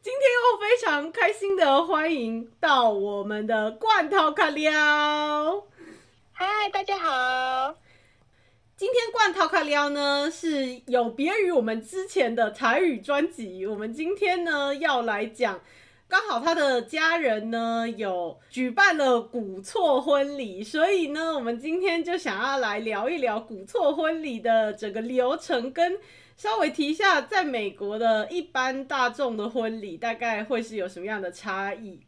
今天又非常开心的欢迎到我们的罐头卡廖，嗨，大家好。今天罐头卡廖呢是有别于我们之前的台语专辑，我们今天呢要来讲，刚好他的家人呢有举办了古厝婚礼，所以呢我们今天就想要来聊一聊古厝婚礼的整个流程跟。稍微提一下，在美国的一般大众的婚礼大概会是有什么样的差异？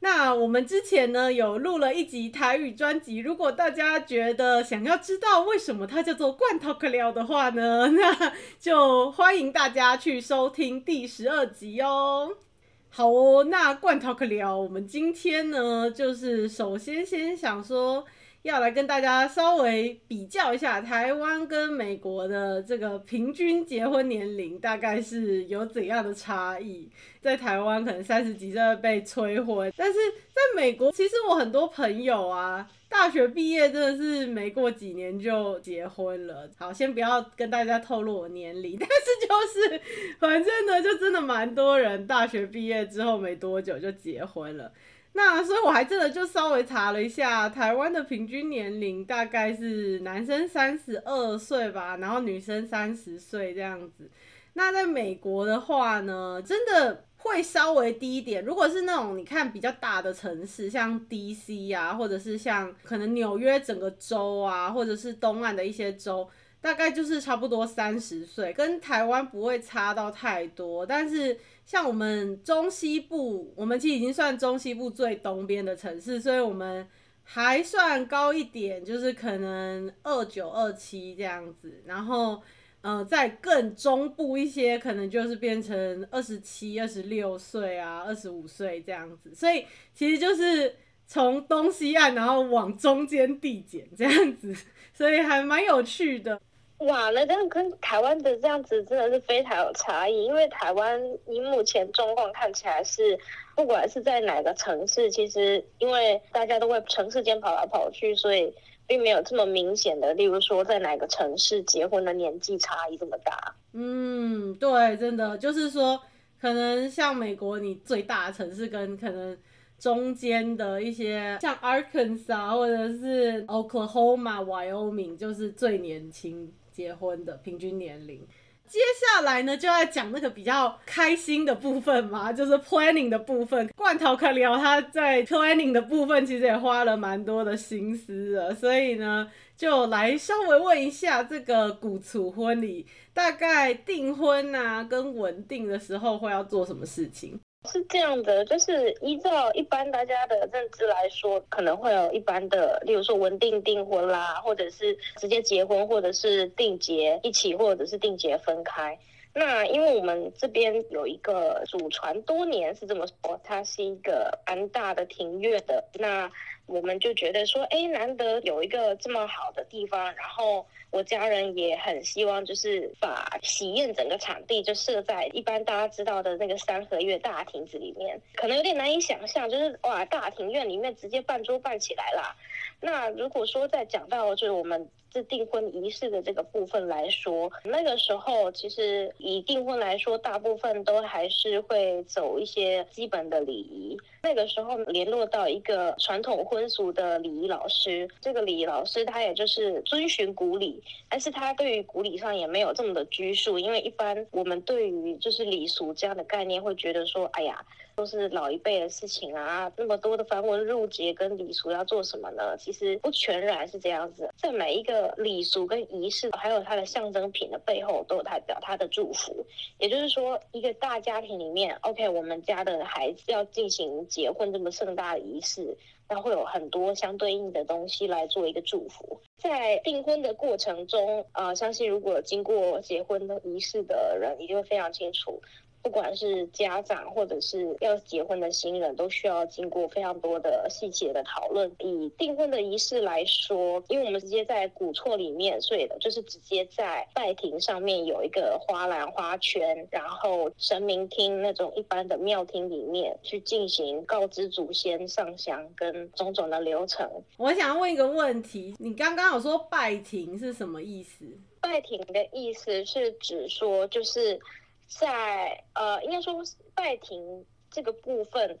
那我们之前呢有录了一集台语专辑，如果大家觉得想要知道为什么它叫做罐头卡廖的话呢，那就欢迎大家去收听第十二集哦。好哦，那罐头卡廖，我们今天呢就是首先先想说。要来跟大家稍微比较一下台湾跟美国的这个平均结婚年龄大概是有怎样的差异？在台湾可能三十几岁被催婚，但是在美国，其实我很多朋友啊，大学毕业真的是没过几年就结婚了。好，先不要跟大家透露我年龄，但是就是反正呢，就真的蛮多人大学毕业之后没多久就结婚了。那所以，我还真的就稍微查了一下，台湾的平均年龄大概是男生三十二岁吧，然后女生三十岁这样子。那在美国的话呢，真的会稍微低一点。如果是那种你看比较大的城市，像 DC 啊，或者是像可能纽约整个州啊，或者是东岸的一些州。大概就是差不多三十岁，跟台湾不会差到太多。但是像我们中西部，我们其实已经算中西部最东边的城市，所以我们还算高一点，就是可能二九二七这样子。然后，呃，再更中部一些，可能就是变成二十七、二十六岁啊，二十五岁这样子。所以其实就是从东西岸，然后往中间递减这样子，所以还蛮有趣的。哇，那这样跟台湾的这样子真的是非常有差异。因为台湾以目前中共看起来是，不管是在哪个城市，其实因为大家都会城市间跑来跑去，所以并没有这么明显的，例如说在哪个城市结婚的年纪差异这么大。嗯，对，真的就是说，可能像美国，你最大的城市跟可能中间的一些，像 Arkansas 或者是 Oklahoma、Wyoming，就是最年轻。结婚的平均年龄，接下来呢就要讲那个比较开心的部分嘛，就是 planning 的部分。罐头卡廖他在 planning 的部分其实也花了蛮多的心思的，所以呢就来稍微问一下这个古厝婚礼，大概订婚啊跟稳定的时候会要做什么事情？是这样的，就是依照一般大家的认知来说，可能会有一般的，例如说稳定订婚啦，或者是直接结婚，或者是定结一起，或者是定结分开。那因为我们这边有一个祖传多年是这么说，它是一个安大的庭院的，那我们就觉得说，哎，难得有一个这么好的地方，然后。我家人也很希望，就是把喜宴整个场地就设在一般大家知道的那个三合院大亭子里面，可能有点难以想象，就是哇，大庭院里面直接办桌办起来啦。那如果说再讲到就是我们这订婚仪式的这个部分来说，那个时候其实以订婚来说，大部分都还是会走一些基本的礼仪。那个时候联络到一个传统婚俗的礼仪老师，这个礼仪老师他也就是遵循古礼，但是他对于古礼上也没有这么的拘束，因为一般我们对于就是礼俗这样的概念会觉得说，哎呀，都是老一辈的事情啊，那么多的繁文缛节跟礼俗要做什么呢？其实不全然是这样子，在每一个礼俗跟仪式，还有它的象征品的背后，都有代表他的祝福。也就是说，一个大家庭里面，OK，我们家的孩子要进行。结婚这么盛大的仪式，那会有很多相对应的东西来做一个祝福。在订婚的过程中，呃，相信如果经过结婚的仪式的人，一定会非常清楚，不管是家长或者是要结婚的新人，都需要经过非常多的细节的讨论。以订婚的仪式来说，因为我们直接在古厝里面，所以就是直接在拜亭上面有一个花篮花圈，然后神明厅那种一般的庙厅里面去进行告知祖先、上香跟种种的流程。我想问一个问题，你刚刚有说拜亭是什么意思？拜亭的意思是指说，就是在呃，应该说拜亭这个部分，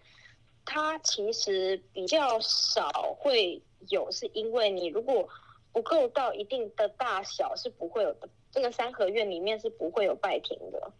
它其实比较少会有，是因为你如果不够到一定的大小，是不会有的。这个三合院里面是不会有拜亭的。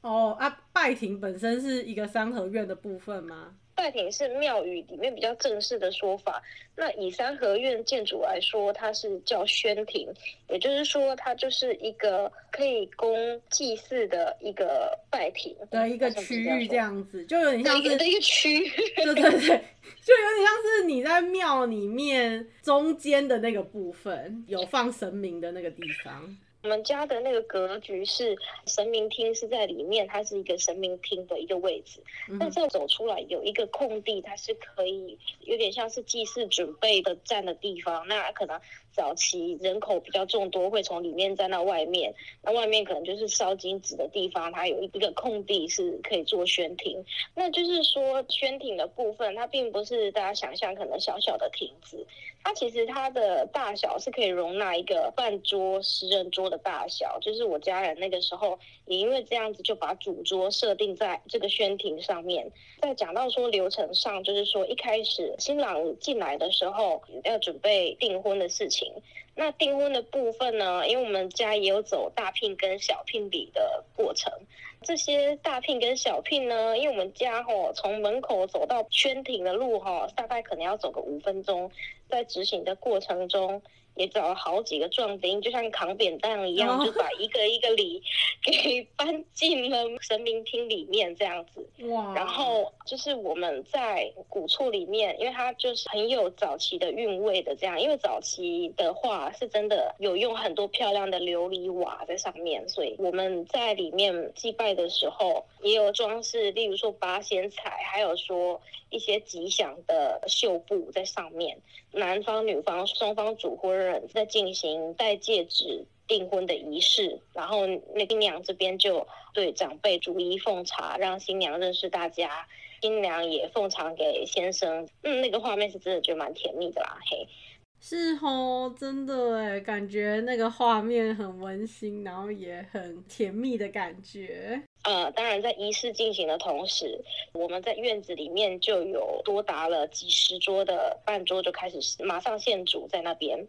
哦啊，拜亭本身是一个三合院的部分吗？拜亭是庙宇里面比较正式的说法。那以三合院建筑来说，它是叫宣亭，也就是说，它就是一个可以供祭祀的一个拜亭的一个区域，这样子就有点像是的一个区域，对对对，就有点像是你在庙里面中间的那个部分，有放神明的那个地方。我们家的那个格局是神明厅是在里面，它是一个神明厅的一个位置。那这样走出来有一个空地，它是可以有点像是祭祀准备的站的地方。那可能早期人口比较众多，会从里面站到外面。那外面可能就是烧金纸的地方，它有一个空地是可以做宣庭。那就是说宣庭的部分，它并不是大家想象可能小小的亭子。它其实它的大小是可以容纳一个半桌十人桌的大小，就是我家人那个时候也因为这样子就把主桌设定在这个宣亭上面。在讲到说流程上，就是说一开始新郎进来的时候要准备订婚的事情。那订婚的部分呢，因为我们家也有走大聘跟小聘比的过程。这些大聘跟小聘呢，因为我们家吼从门口走到圈庭的路哈，大概可能要走个五分钟。在执行的过程中，也找了好几个壮丁，就像扛扁担一样，就把一个一个礼 给搬进了神明厅里面这样子。哇！然后就是我们在古厝里面，因为它就是很有早期的韵味的这样，因为早期的话是真的有用很多漂亮的琉璃瓦在上面，所以我们在里面祭拜的时候也有装饰，例如说八仙彩，还有说。一些吉祥的绣布在上面，男方女方双方主婚在进行戴戒指订婚的仪式，然后那新娘这边就对长辈逐一奉茶，让新娘认识大家，新娘也奉茶给先生，嗯，那个画面是真的觉得蛮甜蜜的啦，嘿。是哦，真的哎，感觉那个画面很温馨，然后也很甜蜜的感觉。呃，当然，在仪式进行的同时，我们在院子里面就有多达了几十桌的办桌，就开始马上现煮在那边。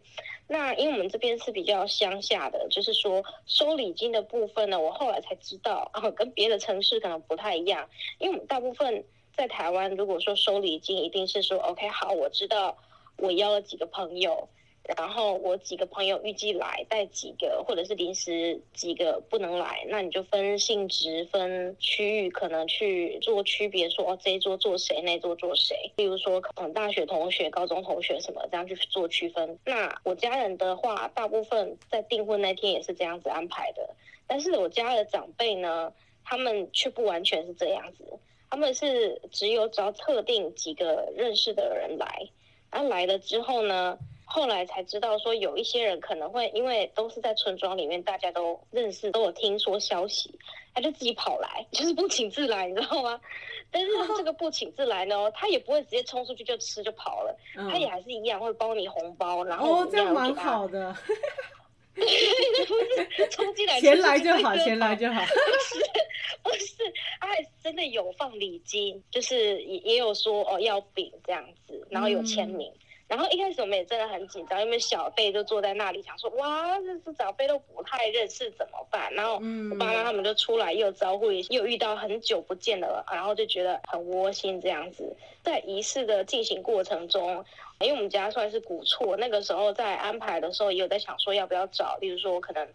那因为我们这边是比较乡下的，就是说收礼金的部分呢，我后来才知道啊，跟别的城市可能不太一样。因为我们大部分在台湾，如果说收礼金，一定是说 OK，好，我知道。我邀了几个朋友，然后我几个朋友预计来，带几个或者是临时几个不能来，那你就分性质、分区域，可能去做区别说，说哦这一桌坐谁，那一桌坐谁。例如说，可能大学同学、高中同学什么这样去做区分。那我家人的话，大部分在订婚那天也是这样子安排的，但是我家的长辈呢，他们却不完全是这样子，他们是只有找特定几个认识的人来。他来了之后呢，后来才知道说有一些人可能会因为都是在村庄里面，大家都认识，都有听说消息，他就自己跑来，就是不请自来，你知道吗？但是这个不请自来呢，他也不会直接冲出去就吃就跑了，嗯、他也还是一样会包你红包，然后哦，这样蛮好的，冲进来钱来就好，钱来就好，不是不是，他还真的有放礼金，就是也也有说哦要饼这样子。然后有签名，嗯、然后一开始我们也真的很紧张，因为小辈就坐在那里，想说哇，这是长辈都不太认识怎么办？然后我爸妈他们就出来又招呼，又遇到很久不见的，然后就觉得很窝心这样子。在仪式的进行过程中，因为我们家算是古厝，那个时候在安排的时候也有在想说要不要找，例如说可能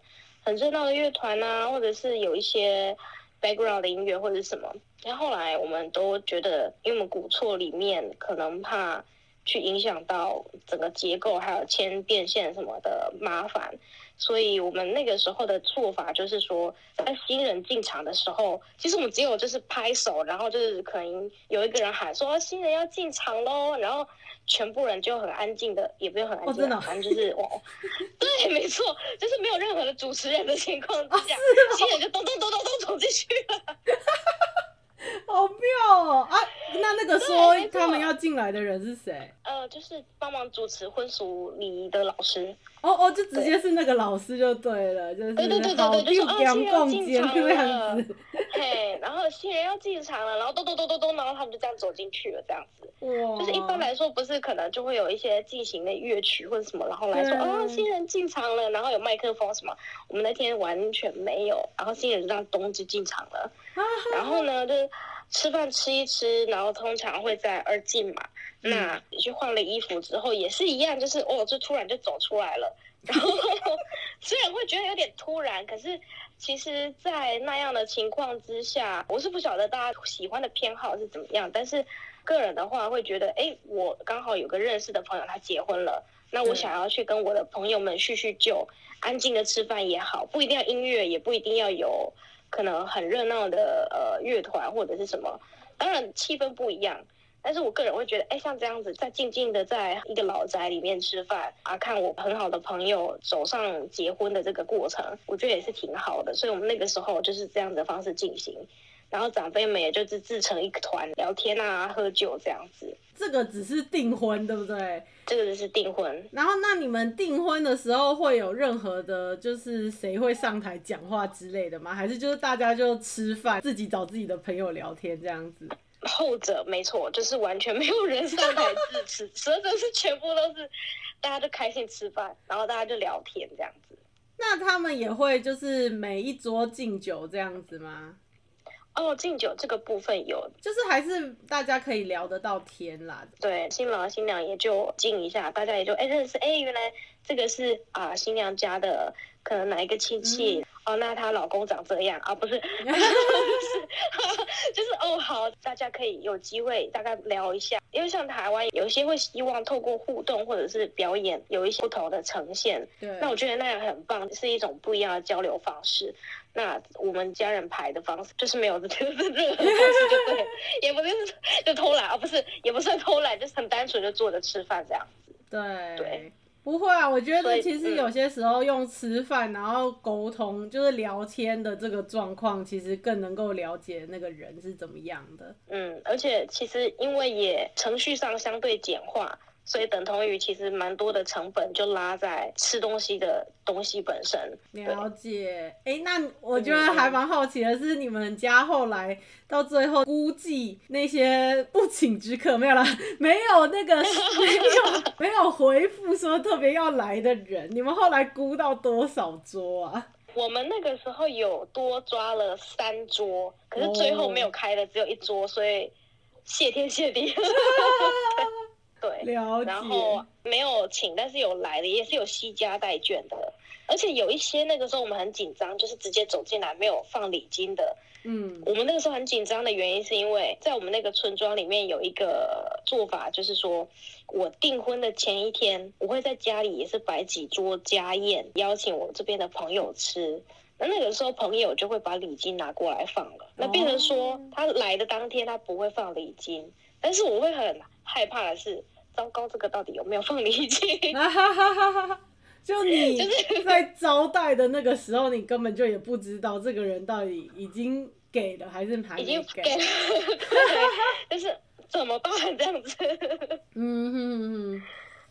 很热闹的乐团啊，或者是有一些 background 的音乐或者是什么。但后来我们都觉得，因为我们古厝里面可能怕。去影响到整个结构，还有牵电线什么的麻烦。所以我们那个时候的做法就是说，在新人进场的时候，其实我们只有就是拍手，然后就是可能有一个人喊说新人要进场喽，然后全部人就很安静的，也不用很安静，哦、反正就是哦，对，没错，就是没有任何的主持人的情况之下，新人就咚咚咚咚咚走进去了。好妙哦啊！那那个说他们要进来的人是谁？呃，就是帮忙主持婚俗礼仪的老师。哦哦，就直接是那个老师就对了，就是对对对对对，就是新人要进场了，嘿，然后新人要进场了，然后咚咚咚咚咚，然后他们就这样走进去了，这样子。哇！就是一般来说，不是可能就会有一些进行的乐曲或者什么，然后来说哦，新人进场了，然后有麦克风什么。我们那天完全没有，然后新人就这样咚就进场了，然后呢，就吃饭吃一吃，然后通常会在二进嘛。那你去换了衣服之后也是一样，就是哦，就突然就走出来了。然后虽然会觉得有点突然，可是其实，在那样的情况之下，我是不晓得大家喜欢的偏好是怎么样。但是个人的话会觉得，哎，我刚好有个认识的朋友他结婚了，那我想要去跟我的朋友们叙叙旧，安静的吃饭也好，不一定要音乐，也不一定要有可能很热闹的呃乐团或者是什么，当然气氛不一样。但是我个人会觉得，哎，像这样子，在静静的在一个老宅里面吃饭啊，看我很好的朋友走上结婚的这个过程，我觉得也是挺好的。所以我们那个时候就是这样子的方式进行，然后长辈们也就是自成一个团聊天啊、喝酒这样子。这个只是订婚，对不对？这个只是订婚。然后，那你们订婚的时候会有任何的，就是谁会上台讲话之类的吗？还是就是大家就吃饭，自己找自己的朋友聊天这样子？后者没错，就是完全没有人上台致辞，所以就是全部都是大家就开心吃饭，然后大家就聊天这样子。那他们也会就是每一桌敬酒这样子吗？哦，敬酒这个部分有，就是还是大家可以聊得到天啦。对，新郎新娘也就敬一下，大家也就哎认识，哎原来这个是啊新娘家的可能哪一个亲戚。嗯哦，那她老公长这样啊？不是，就是哦，好，大家可以有机会大概聊一下，因为像台湾有一些会希望透过互动或者是表演有一些不同的呈现。对，那我觉得那样很棒，是一种不一样的交流方式。那我们家人排的方式就是没有，就是任何方式就对，也不是就偷懒啊，不是，也不算偷懒，就是很单纯就坐着吃饭这样子。对对。不会啊，我觉得其实有些时候用吃饭然后沟通，就是聊天的这个状况，其实更能够了解那个人是怎么样的。嗯，而且其实因为也程序上相对简化。所以等同于其实蛮多的成本就拉在吃东西的东西本身。了解，哎、欸，那我觉得还蛮好奇的是，你们家后来到最后估计那些不请之客没有啦，没有那个没有 没有回复说特别要来的人，你们后来估到多少桌啊？我们那个时候有多抓了三桌，可是最后没有开的只有一桌，所以谢天谢地。对，了解。然后没有请，但是有来的，也是有携家带眷的，而且有一些那个时候我们很紧张，就是直接走进来没有放礼金的。嗯，我们那个时候很紧张的原因是因为在我们那个村庄里面有一个做法，就是说我订婚的前一天，我会在家里也是摆几桌家宴，邀请我这边的朋友吃。那那个时候朋友就会把礼金拿过来放了，那变成说他来的当天他不会放礼金。但是我会很害怕的是，糟糕，这个到底有没有放礼金？就你在招待的那个时候，你根本就也不知道这个人到底已经给了还是还没给。已经给了，就是怎么办这样子？嗯哼哼，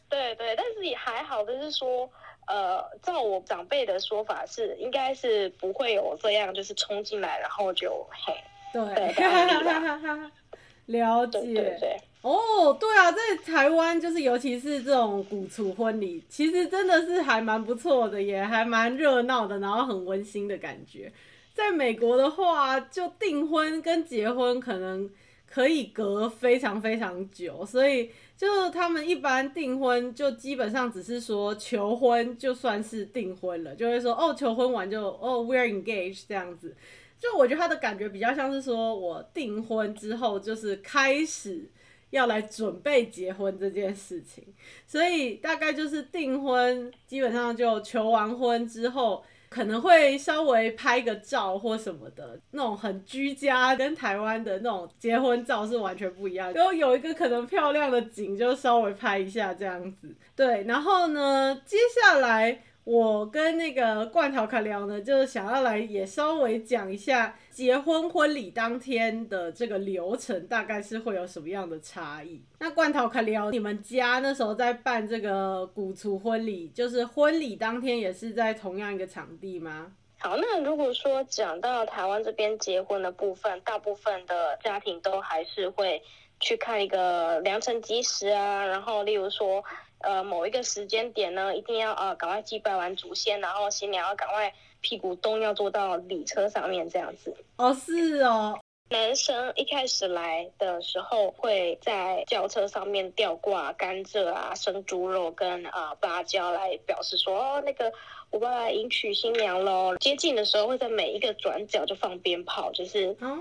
对对，但是也还好就是说，呃，照我长辈的说法是，应该是不会有这样，就是冲进来然后就嘿，对。对 了解，对对对哦，对啊，在台湾就是，尤其是这种古厝婚礼，其实真的是还蛮不错的，也还蛮热闹的，然后很温馨的感觉。在美国的话，就订婚跟结婚可能可以隔非常非常久，所以就他们一般订婚就基本上只是说求婚就算是订婚了，就会说哦，求婚完就哦，we're engaged 这样子。就我觉得他的感觉比较像是说，我订婚之后就是开始要来准备结婚这件事情，所以大概就是订婚，基本上就求完婚之后。可能会稍微拍个照或什么的，那种很居家，跟台湾的那种结婚照是完全不一样的。就有一个可能漂亮的景，就稍微拍一下这样子。对，然后呢，接下来。我跟那个罐头卡聊呢，就是想要来也稍微讲一下结婚婚礼当天的这个流程，大概是会有什么样的差异。那罐头卡聊，你们家那时候在办这个古厨婚礼，就是婚礼当天也是在同样一个场地吗？好，那如果说讲到台湾这边结婚的部分，大部分的家庭都还是会去看一个良辰吉时啊，然后例如说。呃，某一个时间点呢，一定要呃赶快祭拜完祖先，然后新娘要赶快屁股咚要坐到礼车上面这样子。哦，是哦。男生一开始来的时候会在轿车上面吊挂甘蔗啊、生猪肉跟啊、呃、芭蕉来表示说哦，那个我要来迎娶新娘喽。接近的时候会在每一个转角就放鞭炮，就是哦，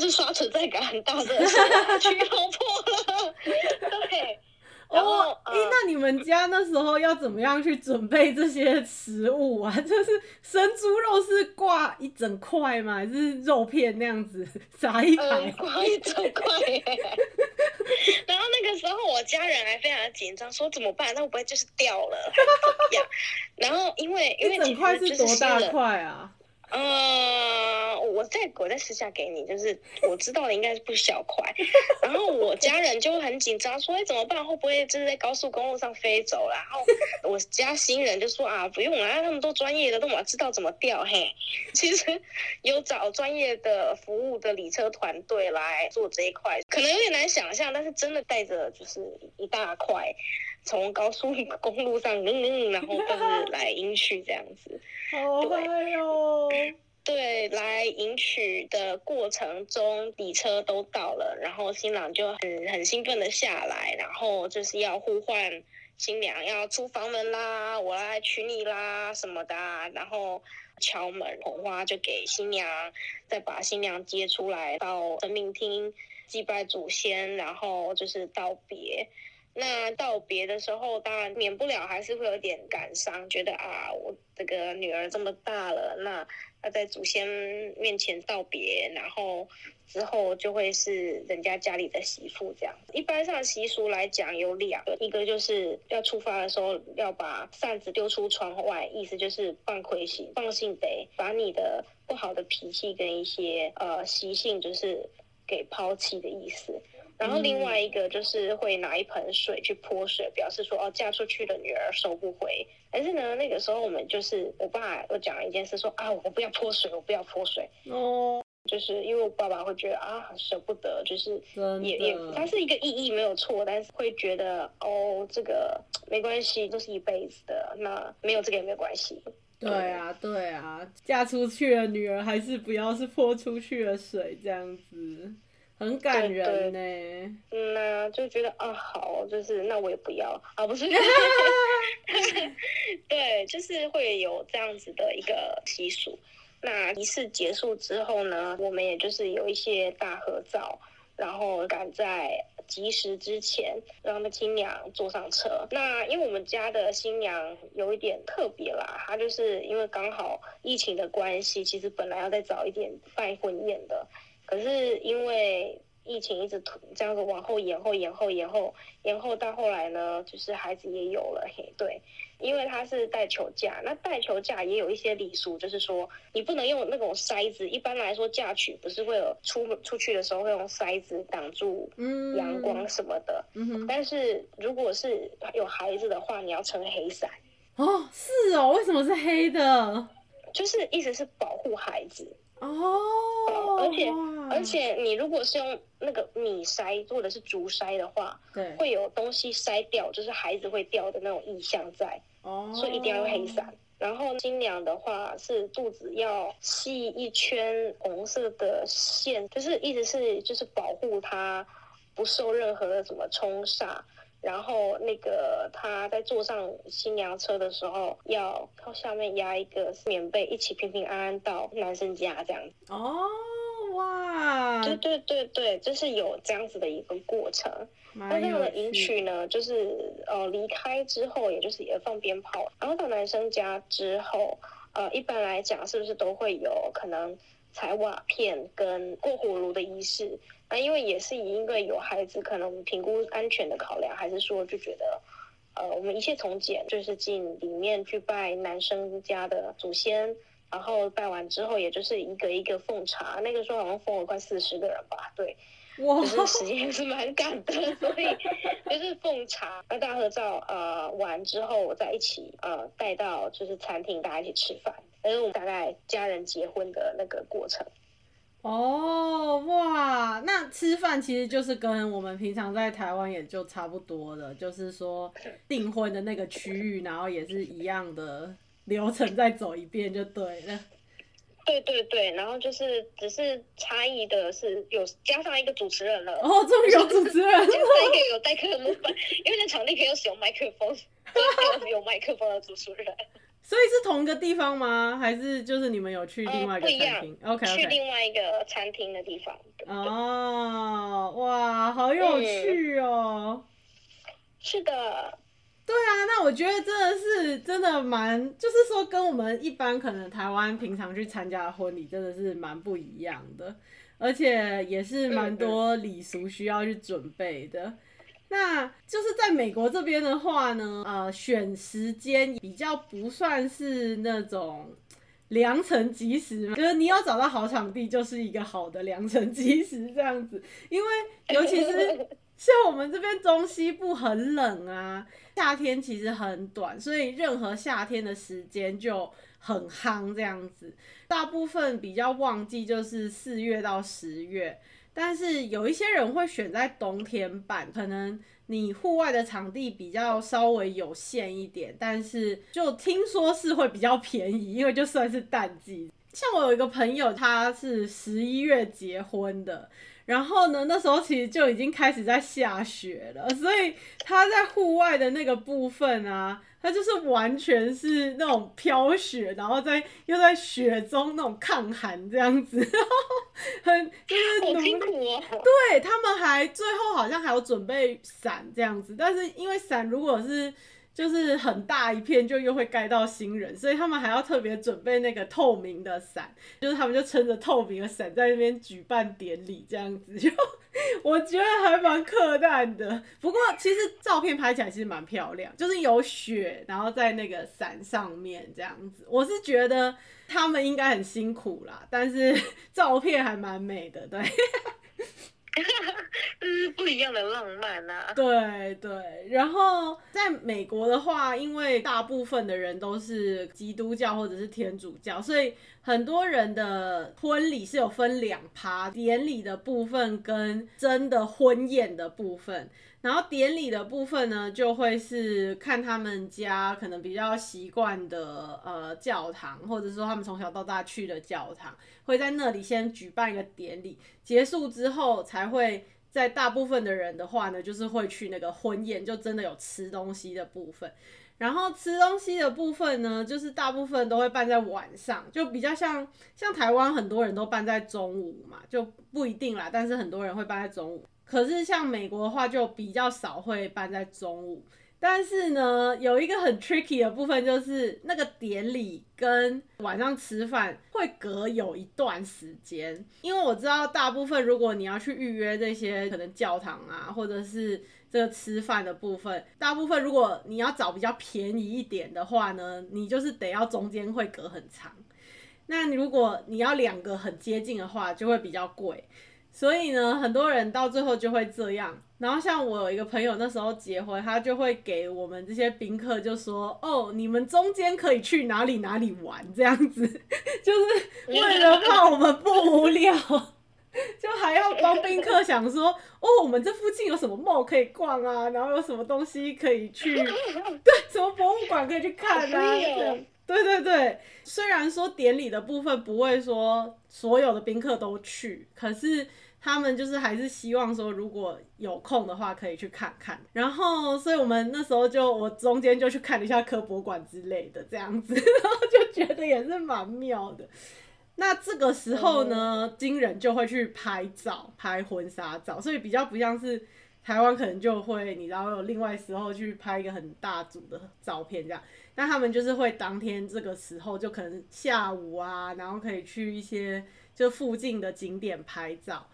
是刷存在感很大的娶老婆了，对。哦，哎、欸，那你们家那时候要怎么样去准备这些食物啊？就是生猪肉是挂一整块吗？还是肉片那样子撒一排？挂、呃、一整块。然后那个时候我家人还非常的紧张，说怎么办？那会不会就是掉了还是怎么样？然后因为因为一整块是多大块啊？嗯，我再我再私下给你，就是我知道的应该是不小块，然后我家人就很紧张，说哎怎么办？会不会就是在高速公路上飞走了？然后我家新人就说啊不用啊，那么多专业的都嘛知道怎么调嘿。其实有找专业的服务的礼车团队来做这一块，可能有点难想象，但是真的带着就是一大块。从高速公路上，嗯嗯，然后就是来迎娶这样子，好嗨哟！对，来迎娶的过程中，礼车都到了，然后新郎就很很兴奋的下来，然后就是要呼唤新娘要出房门啦，我来娶你啦什么的，然后敲门，红花就给新娘，再把新娘接出来到神明厅祭拜祖先，然后就是道别。那道别的时候，当然免不了还是会有点感伤，觉得啊，我这个女儿这么大了，那要在祖先面前道别，然后之后就会是人家家里的媳妇这样。一般上习俗来讲有两个，一个就是要出发的时候要把扇子丢出窗外，意思就是放亏心，放心得把你的不好的脾气跟一些呃习性就是给抛弃的意思。然后另外一个就是会拿一盆水去泼水，表示说哦，嫁出去的女儿收不回。但是呢，那个时候我们就是我爸我讲了一件事说，说啊，我不要泼水，我不要泼水。哦，就是因为我爸爸会觉得啊，很舍不得，就是也也，它是一个意义没有错，但是会觉得哦，这个没关系，都是一辈子的，那没有这个也没有关系。对啊，对啊，嫁出去的女儿还是不要是泼出去的水这样子。很感人呢，嗯呐，就觉得啊，好，就是那我也不要啊，不是，对，就是会有这样子的一个习俗。那仪式结束之后呢，我们也就是有一些大合照，然后赶在吉时之前让那新娘坐上车。那因为我们家的新娘有一点特别啦，她就是因为刚好疫情的关系，其实本来要再早一点办婚宴的。可是因为疫情一直这样子往后延后延后延后延后到后来呢，就是孩子也有了嘿，对，因为他是带球架，那带球架也有一些礼俗，就是说你不能用那种筛子，一般来说嫁娶不是会有出出去的时候会用筛子挡住阳光什么的，但是如果是有孩子的话，你要撑黑伞。哦，是哦，为什么是黑的？就是意思是保护孩子。哦，而且而且你如果是用那个米筛或者是竹筛的话，对，会有东西筛掉，就是孩子会掉的那种意象在，哦，所以一定要用黑伞。然后新娘的话是肚子要系一圈红色的线，就是一直是就是保护她不受任何的什么冲煞。然后那个他在坐上新娘车的时候，要靠下面压一个棉被，一起平平安安到男生家这样子。哦，哇，对对对对，就是有这样子的一个过程。那这样的迎娶呢，就是呃离开之后，也就是也放鞭炮，然后到男生家之后，呃一般来讲是不是都会有可能踩瓦片跟过火炉的仪式？那因为也是以一个有孩子，可能评估安全的考量，还是说就觉得，呃我们一切从简，就是进里面去拜男生家的祖先，然后拜完之后，也就是一个一个奉茶，那个时候好像奉了快四十个人吧，对。哇，就是时间是蛮赶的，所以就 是奉茶，那大家合照，呃，完之后我再一起，呃，带到就是餐厅，大家一起吃饭，那是我们大概家人结婚的那个过程。哦，哇，那吃饭其实就是跟我们平常在台湾也就差不多的，就是说 订婚的那个区域，然后也是一样的流程再走一遍就对了。对对对，然后就是只是差异的是有加上一个主持人了。哦，终于有主持人了，加 上一个有带克风，因为那场地可以使用麦克风，有有麦克风的主持人。所以是同一个地方吗？还是就是你们有去另外一个餐厅？呃、OK. 去另外一个餐厅的地方。哦，哇，好有趣哦。嗯、是的。对啊，那我觉得真的是真的蛮，就是说跟我们一般可能台湾平常去参加的婚礼真的是蛮不一样的，而且也是蛮多礼俗需要去准备的。那就是在美国这边的话呢，呃，选时间比较不算是那种良辰吉时嘛，就是你要找到好场地就是一个好的良辰吉时这样子，因为尤其是。像我们这边中西部很冷啊，夏天其实很短，所以任何夏天的时间就很夯这样子。大部分比较旺季就是四月到十月，但是有一些人会选在冬天办，可能你户外的场地比较稍微有限一点，但是就听说是会比较便宜，因为就算是淡季。像我有一个朋友，他是十一月结婚的。然后呢，那时候其实就已经开始在下雪了，所以他在户外的那个部分啊，他就是完全是那种飘雪，然后在又在雪中那种抗寒这样子，然后很就是好辛苦哦。对，他们还最后好像还有准备伞这样子，但是因为伞如果是。就是很大一片，就又会盖到新人，所以他们还要特别准备那个透明的伞，就是他们就撑着透明的伞在那边举办典礼，这样子就我觉得还蛮克难的。不过其实照片拍起来其实蛮漂亮，就是有雪，然后在那个伞上面这样子，我是觉得他们应该很辛苦啦，但是 照片还蛮美的，对。嗯，不一样的浪漫啊！对对，然后在美国的话，因为大部分的人都是基督教或者是天主教，所以很多人的婚礼是有分两趴，典礼的部分跟真的婚宴的部分。然后典礼的部分呢，就会是看他们家可能比较习惯的呃教堂，或者说他们从小到大去的教堂，会在那里先举办一个典礼，结束之后才会在大部分的人的话呢，就是会去那个婚宴，就真的有吃东西的部分。然后吃东西的部分呢，就是大部分都会办在晚上，就比较像像台湾很多人都办在中午嘛，就不一定啦，但是很多人会办在中午。可是像美国的话，就比较少会办在中午。但是呢，有一个很 tricky 的部分，就是那个典礼跟晚上吃饭会隔有一段时间。因为我知道大部分，如果你要去预约这些可能教堂啊，或者是这个吃饭的部分，大部分如果你要找比较便宜一点的话呢，你就是得要中间会隔很长。那如果你要两个很接近的话，就会比较贵。所以呢，很多人到最后就会这样。然后像我有一个朋友，那时候结婚，他就会给我们这些宾客就说：“哦，你们中间可以去哪里哪里玩，这样子，就是为了怕我们不无聊，就还要帮宾客想说：哦，我们这附近有什么庙可以逛啊，然后有什么东西可以去，对，什么博物馆可以去看啊，这样。”对对对，虽然说典礼的部分不会说所有的宾客都去，可是他们就是还是希望说，如果有空的话可以去看看。然后，所以我们那时候就我中间就去看了一下科博馆之类的这样子，然后就觉得也是蛮妙的。那这个时候呢，新人就会去拍照，拍婚纱照，所以比较不像是台湾可能就会，你知道有另外时候去拍一个很大组的照片这样。那他们就是会当天这个时候就可能下午啊，然后可以去一些就附近的景点拍照。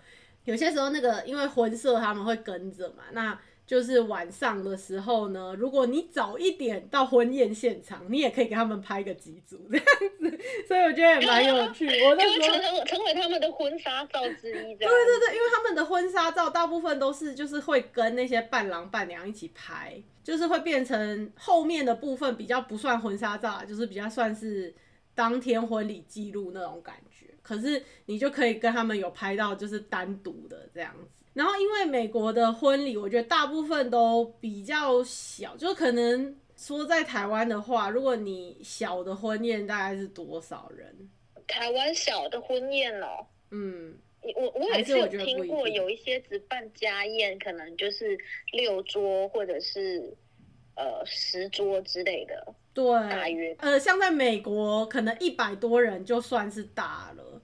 有些时候那个因为婚摄他们会跟着嘛，那。就是晚上的时候呢，如果你早一点到婚宴现场，你也可以给他们拍个几组这样子，所以我觉得也蛮有趣。我那时候成成为他们的婚纱照之一，对对对，因为他们的婚纱照大部分都是就是会跟那些伴郎伴娘一起拍，就是会变成后面的部分比较不算婚纱照，就是比较算是当天婚礼记录那种感觉。可是你就可以跟他们有拍到就是单独的这样子。然后，因为美国的婚礼，我觉得大部分都比较小，就可能说在台湾的话，如果你小的婚宴大概是多少人？台湾小的婚宴哦，嗯，我我也是有听过，有一些只办家宴，可能就是六桌或者是呃十桌之类的，对，大约呃，像在美国，可能一百多人就算是大了。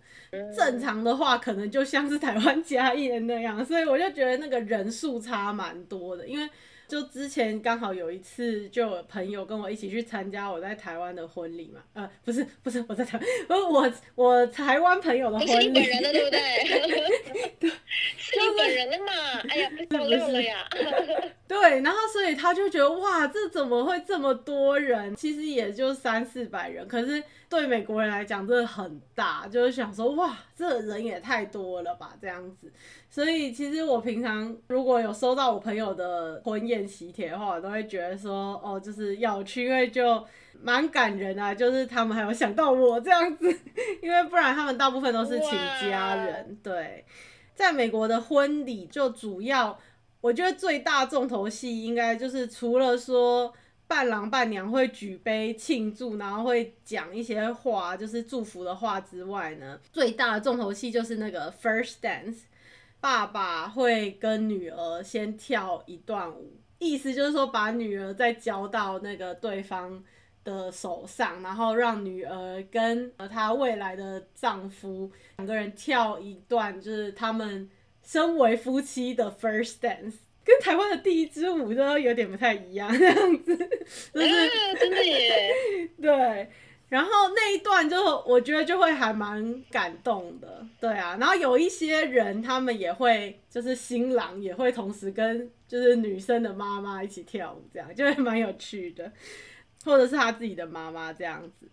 正常的话，可能就像是台湾家宴那样，所以我就觉得那个人数差蛮多的。因为就之前刚好有一次，就有朋友跟我一起去参加我在台湾的婚礼嘛，呃，不是不是我在台湾，不是我我台湾朋友的婚礼，是日本人的对不对？对，是你本人的嘛？哎呀，被爆料了呀！对，然后所以他就觉得哇，这怎么会这么多人？其实也就三四百人，可是。对美国人来讲，真的很大，就是想说，哇，这人也太多了吧，这样子。所以其实我平常如果有收到我朋友的婚宴喜帖的话，我都会觉得说，哦，就是要去，因为就蛮感人啊，就是他们还有想到我这样子，因为不然他们大部分都是请家人。对，在美国的婚礼就主要，我觉得最大重头戏应该就是除了说。伴郎伴娘会举杯庆祝，然后会讲一些话，就是祝福的话之外呢，最大的重头戏就是那个 first dance，爸爸会跟女儿先跳一段舞，意思就是说把女儿再交到那个对方的手上，然后让女儿跟她未来的丈夫两个人跳一段，就是他们身为夫妻的 first dance。跟台湾的第一支舞都有点不太一样，这样子，就是、啊、真的耶。对，然后那一段就我觉得就会还蛮感动的，对啊。然后有一些人他们也会，就是新郎也会同时跟就是女生的妈妈一起跳舞，这样就会蛮有趣的，或者是他自己的妈妈这样子。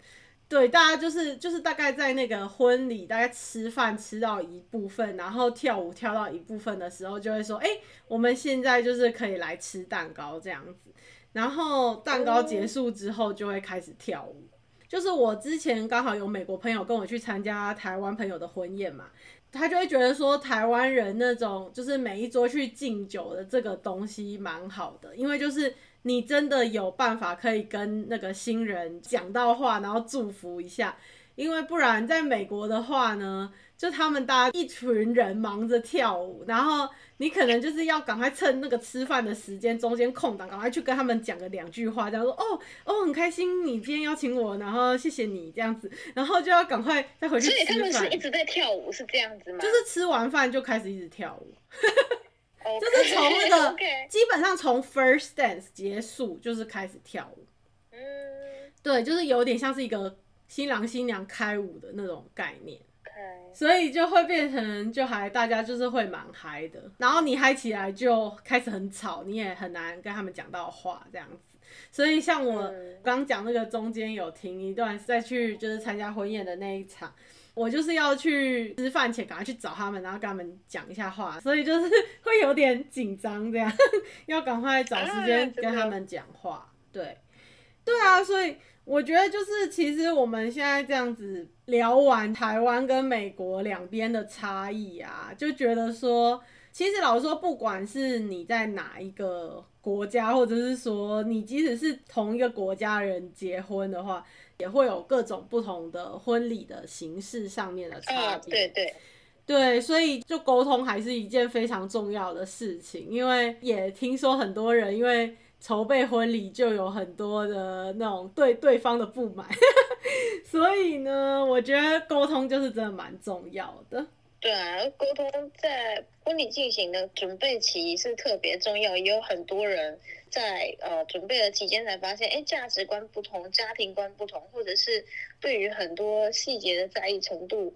对，大家就是就是大概在那个婚礼，大概吃饭吃到一部分，然后跳舞跳到一部分的时候，就会说：“哎，我们现在就是可以来吃蛋糕这样子。”然后蛋糕结束之后，就会开始跳舞。就是我之前刚好有美国朋友跟我去参加台湾朋友的婚宴嘛，他就会觉得说台湾人那种就是每一桌去敬酒的这个东西蛮好的，因为就是。你真的有办法可以跟那个新人讲到话，然后祝福一下，因为不然在美国的话呢，就他们大家一群人忙着跳舞，然后你可能就是要赶快趁那个吃饭的时间中间空档，赶快去跟他们讲个两句话，这样说哦哦很开心你今天邀请我，然后谢谢你这样子，然后就要赶快再回去吃饭。所以他们是一直在跳舞，是这样子吗？就是吃完饭就开始一直跳舞。就是从那个基本上从 first dance 结束就是开始跳舞，嗯，对，就是有点像是一个新郎新娘开舞的那种概念，所以就会变成就还大家就是会蛮嗨的，然后你嗨起来就开始很吵，你也很难跟他们讲到话这样子，所以像我刚讲那个中间有停一段再去就是参加婚宴的那一场。我就是要去吃饭前赶快去找他们，然后跟他们讲一下话，所以就是会有点紧张，这样 要赶快找时间跟他们讲话。对，对啊，所以我觉得就是其实我们现在这样子聊完台湾跟美国两边的差异啊，就觉得说，其实老实说，不管是你在哪一个国家，或者是说你即使是同一个国家人结婚的话。也会有各种不同的婚礼的形式上面的差别，嗯，对对对，所以就沟通还是一件非常重要的事情。因为也听说很多人因为筹备婚礼就有很多的那种对对方的不满，所以呢，我觉得沟通就是真的蛮重要的。对啊，沟通在婚礼进行的准备期是特别重要，也有很多人在呃准备的期间才发现，哎，价值观不同，家庭观不同，或者是对于很多细节的在意程度，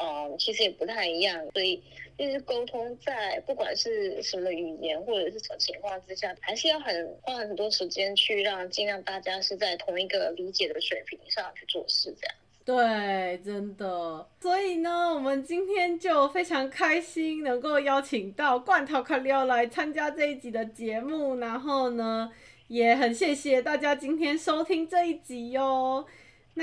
呃，其实也不太一样。所以，就是沟通在不管是什么语言或者是什么情况之下，还是要很花很多时间去让尽量大家是在同一个理解的水平上去做事，这样。对，真的。所以呢，我们今天就非常开心能够邀请到罐头卡里奥来参加这一集的节目，然后呢，也很谢谢大家今天收听这一集哟。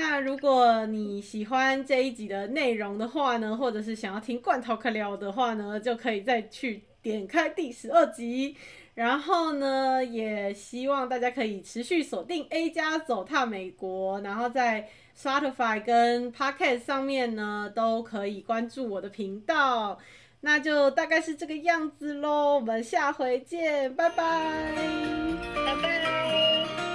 那如果你喜欢这一集的内容的话呢，或者是想要听罐头可聊的话呢，就可以再去点开第十二集。然后呢，也希望大家可以持续锁定 A 加走踏美国，然后在 Spotify 跟 Podcast 上面呢，都可以关注我的频道。那就大概是这个样子喽，我们下回见，拜拜，拜拜。